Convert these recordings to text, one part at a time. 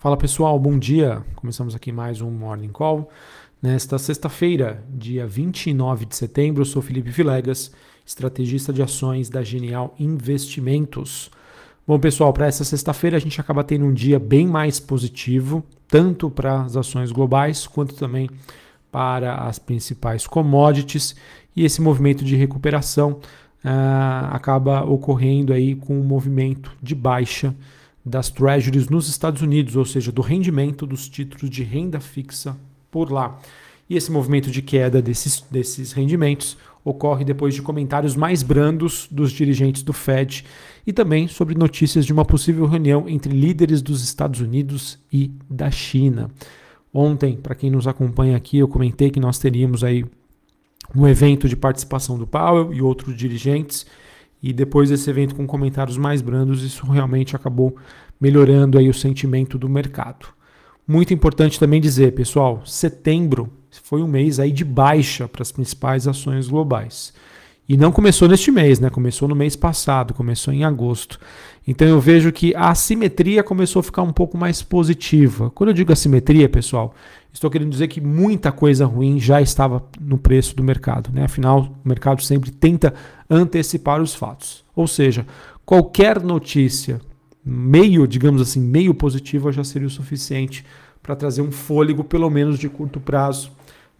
Fala pessoal, bom dia. Começamos aqui mais um Morning Call. Nesta sexta-feira, dia 29 de setembro, eu sou Felipe Vilegas, estrategista de ações da Genial Investimentos. Bom, pessoal, para essa sexta-feira a gente acaba tendo um dia bem mais positivo, tanto para as ações globais quanto também para as principais commodities. E esse movimento de recuperação uh, acaba ocorrendo aí com um movimento de baixa das treasuries nos Estados Unidos, ou seja, do rendimento dos títulos de renda fixa por lá. E esse movimento de queda desses, desses rendimentos ocorre depois de comentários mais brandos dos dirigentes do Fed e também sobre notícias de uma possível reunião entre líderes dos Estados Unidos e da China. Ontem, para quem nos acompanha aqui, eu comentei que nós teríamos aí um evento de participação do Powell e outros dirigentes e depois desse evento com comentários mais brandos, isso realmente acabou melhorando aí o sentimento do mercado. Muito importante também dizer, pessoal, setembro foi um mês aí de baixa para as principais ações globais. E não começou neste mês, né? Começou no mês passado, começou em agosto. Então eu vejo que a assimetria começou a ficar um pouco mais positiva. Quando eu digo assimetria, pessoal, estou querendo dizer que muita coisa ruim já estava no preço do mercado. Né? Afinal, o mercado sempre tenta antecipar os fatos. Ou seja, qualquer notícia meio, digamos assim, meio positiva já seria o suficiente para trazer um fôlego, pelo menos de curto prazo,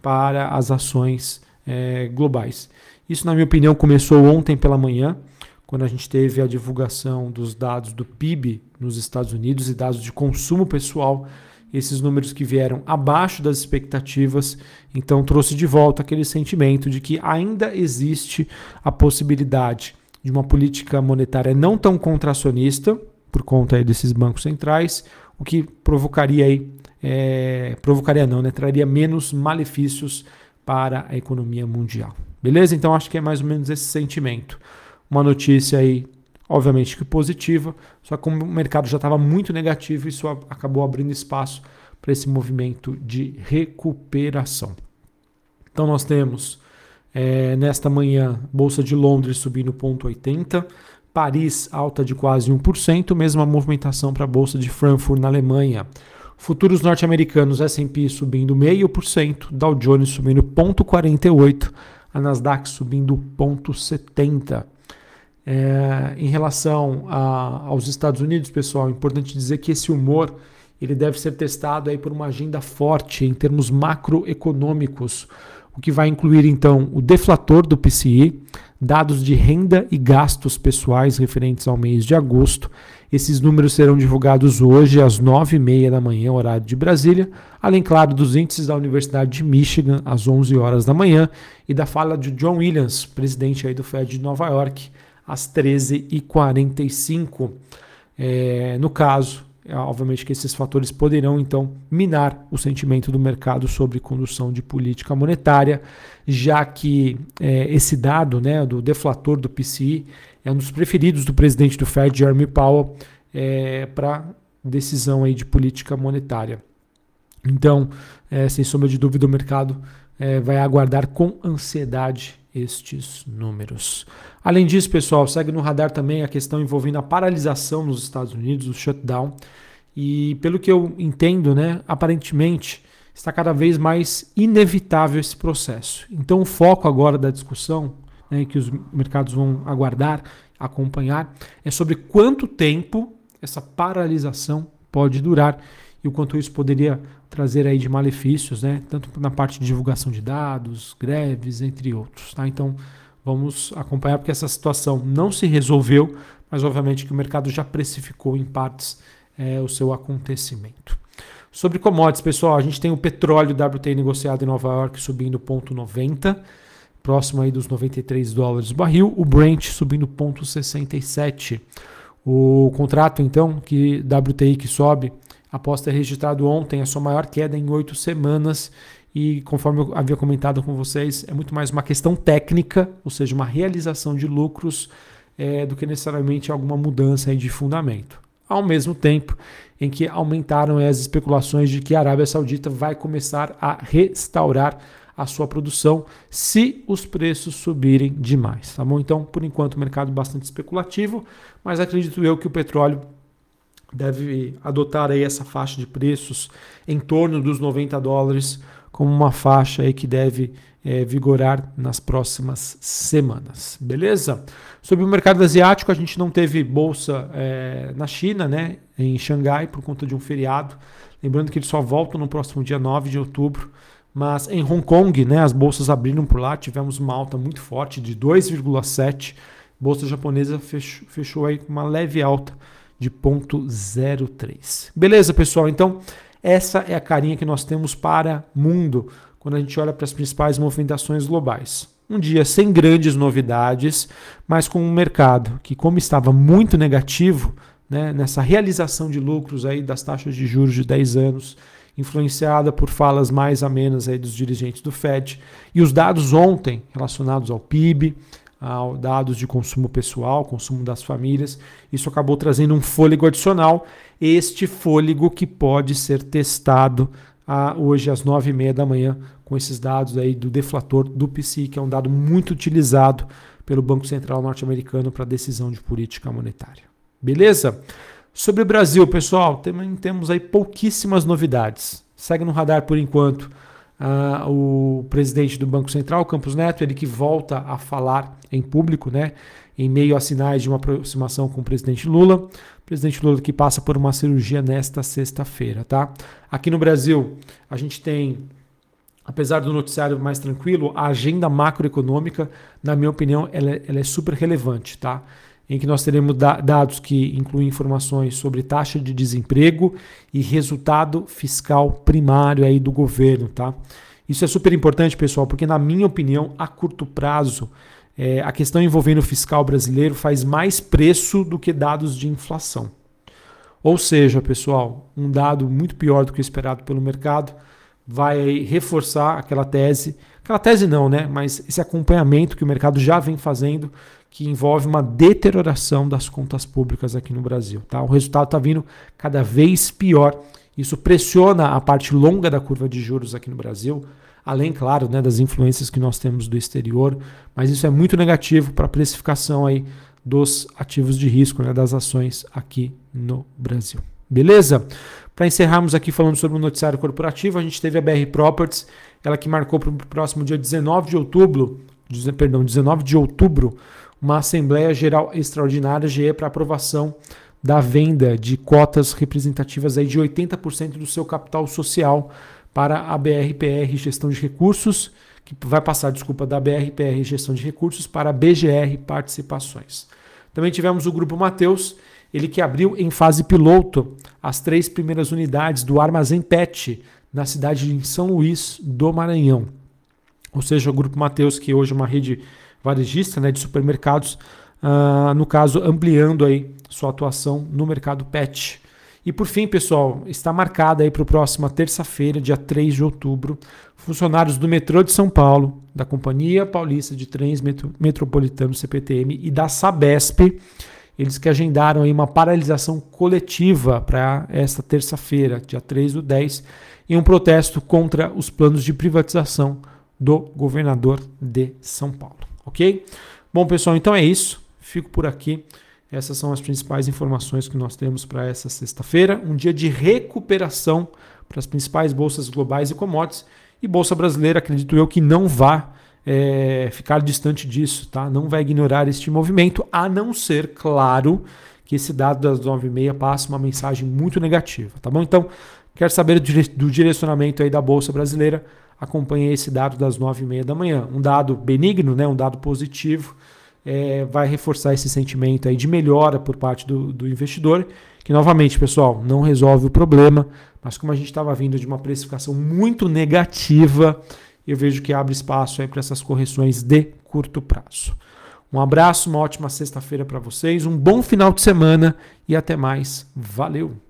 para as ações é, globais. Isso, na minha opinião, começou ontem pela manhã, quando a gente teve a divulgação dos dados do PIB nos Estados Unidos e dados de consumo pessoal, esses números que vieram abaixo das expectativas, então trouxe de volta aquele sentimento de que ainda existe a possibilidade de uma política monetária não tão contracionista, por conta desses bancos centrais, o que provocaria aí, é, provocaria não, né, traria menos malefícios para a economia mundial. Beleza? Então acho que é mais ou menos esse sentimento. Uma notícia aí, obviamente que positiva, só que como o mercado já estava muito negativo, isso acabou abrindo espaço para esse movimento de recuperação. Então nós temos é, nesta manhã Bolsa de Londres subindo 0,80, Paris alta de quase 1%, mesma movimentação para a Bolsa de Frankfurt na Alemanha. Futuros norte-americanos S&P subindo 0,5%, Dow Jones subindo 0,48%, a Nasdaq subindo 0,70%. É, em relação a, aos Estados Unidos, pessoal, é importante dizer que esse humor ele deve ser testado aí por uma agenda forte em termos macroeconômicos, o que vai incluir então o deflator do PCI, dados de renda e gastos pessoais referentes ao mês de agosto. Esses números serão divulgados hoje às 9h30 da manhã, horário de Brasília, além, claro, dos índices da Universidade de Michigan às 11 horas da manhã e da fala de John Williams, presidente aí do Fed de Nova York, às 13h45. É, no caso, obviamente que esses fatores poderão então minar o sentimento do mercado sobre condução de política monetária, já que é, esse dado né, do deflator do PCI é um dos preferidos do presidente do Fed, Jeremy Powell, é, para decisão aí de política monetária. Então, é, sem sombra de dúvida, o mercado é, vai aguardar com ansiedade estes números. Além disso, pessoal, segue no radar também a questão envolvendo a paralisação nos Estados Unidos, o shutdown. E pelo que eu entendo, né, aparentemente está cada vez mais inevitável esse processo. Então, o foco agora da discussão, né, que os mercados vão aguardar, acompanhar, é sobre quanto tempo essa paralisação pode durar e o quanto isso poderia trazer aí de malefícios, né? tanto na parte de divulgação de dados, greves, entre outros. Tá? Então, vamos acompanhar porque essa situação não se resolveu, mas obviamente que o mercado já precificou em partes é, o seu acontecimento. Sobre commodities, pessoal, a gente tem o petróleo WTI negociado em Nova York subindo 0,90, próximo aí dos 93 dólares o barril, o Brent subindo 0,67. O contrato, então, que WTI que sobe após ter registrado ontem a sua maior queda em oito semanas. E conforme eu havia comentado com vocês, é muito mais uma questão técnica, ou seja, uma realização de lucros, é, do que necessariamente alguma mudança de fundamento. Ao mesmo tempo em que aumentaram as especulações de que a Arábia Saudita vai começar a restaurar a sua produção se os preços subirem demais, tá bom? Então, por enquanto, o mercado bastante especulativo, mas acredito eu que o petróleo deve adotar aí essa faixa de preços em torno dos 90 dólares como uma faixa aí que deve é, vigorar nas próximas semanas, beleza? Sobre o mercado asiático, a gente não teve bolsa é, na China, né, em Xangai, por conta de um feriado. Lembrando que eles só voltam no próximo dia 9 de outubro. Mas em Hong Kong, né, as bolsas abriram por lá, tivemos uma alta muito forte de 2,7. Bolsa japonesa fechou, fechou aí com uma leve alta de 0,03. Beleza, pessoal? Então, essa é a carinha que nós temos para mundo quando a gente olha para as principais movimentações globais. Um dia sem grandes novidades, mas com um mercado que, como estava muito negativo, né, nessa realização de lucros aí das taxas de juros de 10 anos, influenciada por falas mais amenas aí dos dirigentes do Fed, e os dados ontem relacionados ao PIB, dados de consumo pessoal, consumo das famílias, isso acabou trazendo um fôlego adicional, este fôlego que pode ser testado a, hoje às nove e meia da manhã com esses dados aí do deflator do PCI, que é um dado muito utilizado pelo Banco Central norte-americano para decisão de política monetária. Beleza? Sobre o Brasil, pessoal, tem, temos aí pouquíssimas novidades. Segue no radar por enquanto uh, o presidente do Banco Central, Campos Neto, ele que volta a falar em público, né? Em meio a sinais de uma aproximação com o presidente Lula. O presidente Lula que passa por uma cirurgia nesta sexta-feira, tá? Aqui no Brasil, a gente tem apesar do noticiário mais tranquilo, a agenda macroeconômica, na minha opinião, ela, é, ela é super relevante, tá? Em que nós teremos da, dados que incluem informações sobre taxa de desemprego e resultado fiscal primário aí do governo, tá? Isso é super importante, pessoal, porque na minha opinião, a curto prazo, é, a questão envolvendo o fiscal brasileiro faz mais preço do que dados de inflação. Ou seja, pessoal, um dado muito pior do que esperado pelo mercado vai reforçar aquela tese, aquela tese não, né? Mas esse acompanhamento que o mercado já vem fazendo, que envolve uma deterioração das contas públicas aqui no Brasil. Tá? O resultado está vindo cada vez pior. Isso pressiona a parte longa da curva de juros aqui no Brasil, além, claro, né, das influências que nós temos do exterior, mas isso é muito negativo para a precificação aí dos ativos de risco, né, das ações aqui no Brasil. Beleza? Para encerrarmos aqui falando sobre o noticiário corporativo, a gente teve a BR Properties, ela que marcou para o próximo dia 19 de outubro, perdão, 19 de outubro, uma Assembleia Geral Extraordinária GE para aprovação da venda de cotas representativas aí de 80% do seu capital social para a BRPR Gestão de Recursos, que vai passar, desculpa, da BRPR Gestão de Recursos para a BGR Participações. Também tivemos o Grupo Mateus, ele que abriu em fase piloto as três primeiras unidades do Armazém PET na cidade de São Luís do Maranhão. Ou seja, o Grupo Mateus, que hoje é uma rede varejista né, de supermercados, uh, no caso, ampliando aí sua atuação no mercado PET. E por fim, pessoal, está marcada aí para a próxima terça-feira, dia 3 de outubro, funcionários do metrô de São Paulo, da Companhia Paulista de Trens Metro, Metropolitano CPTM e da Sabesp eles que agendaram aí uma paralisação coletiva para esta terça-feira, dia 3 do 10, em um protesto contra os planos de privatização do governador de São Paulo. Ok? Bom, pessoal, então é isso. Fico por aqui. Essas são as principais informações que nós temos para essa sexta-feira. Um dia de recuperação para as principais bolsas globais e commodities. E Bolsa Brasileira, acredito eu, que não vá é, ficar distante disso, tá? Não vai ignorar este movimento, a não ser, claro, que esse dado das 9h30 passe uma mensagem muito negativa, tá bom? Então, quer saber do direcionamento aí da Bolsa Brasileira? Acompanhe esse dado das 9h30 da manhã. Um dado benigno, né? um dado positivo, é, vai reforçar esse sentimento aí de melhora por parte do, do investidor, que novamente, pessoal, não resolve o problema, mas como a gente estava vindo de uma precificação muito negativa, eu vejo que abre espaço para essas correções de curto prazo. Um abraço, uma ótima sexta-feira para vocês, um bom final de semana e até mais. Valeu!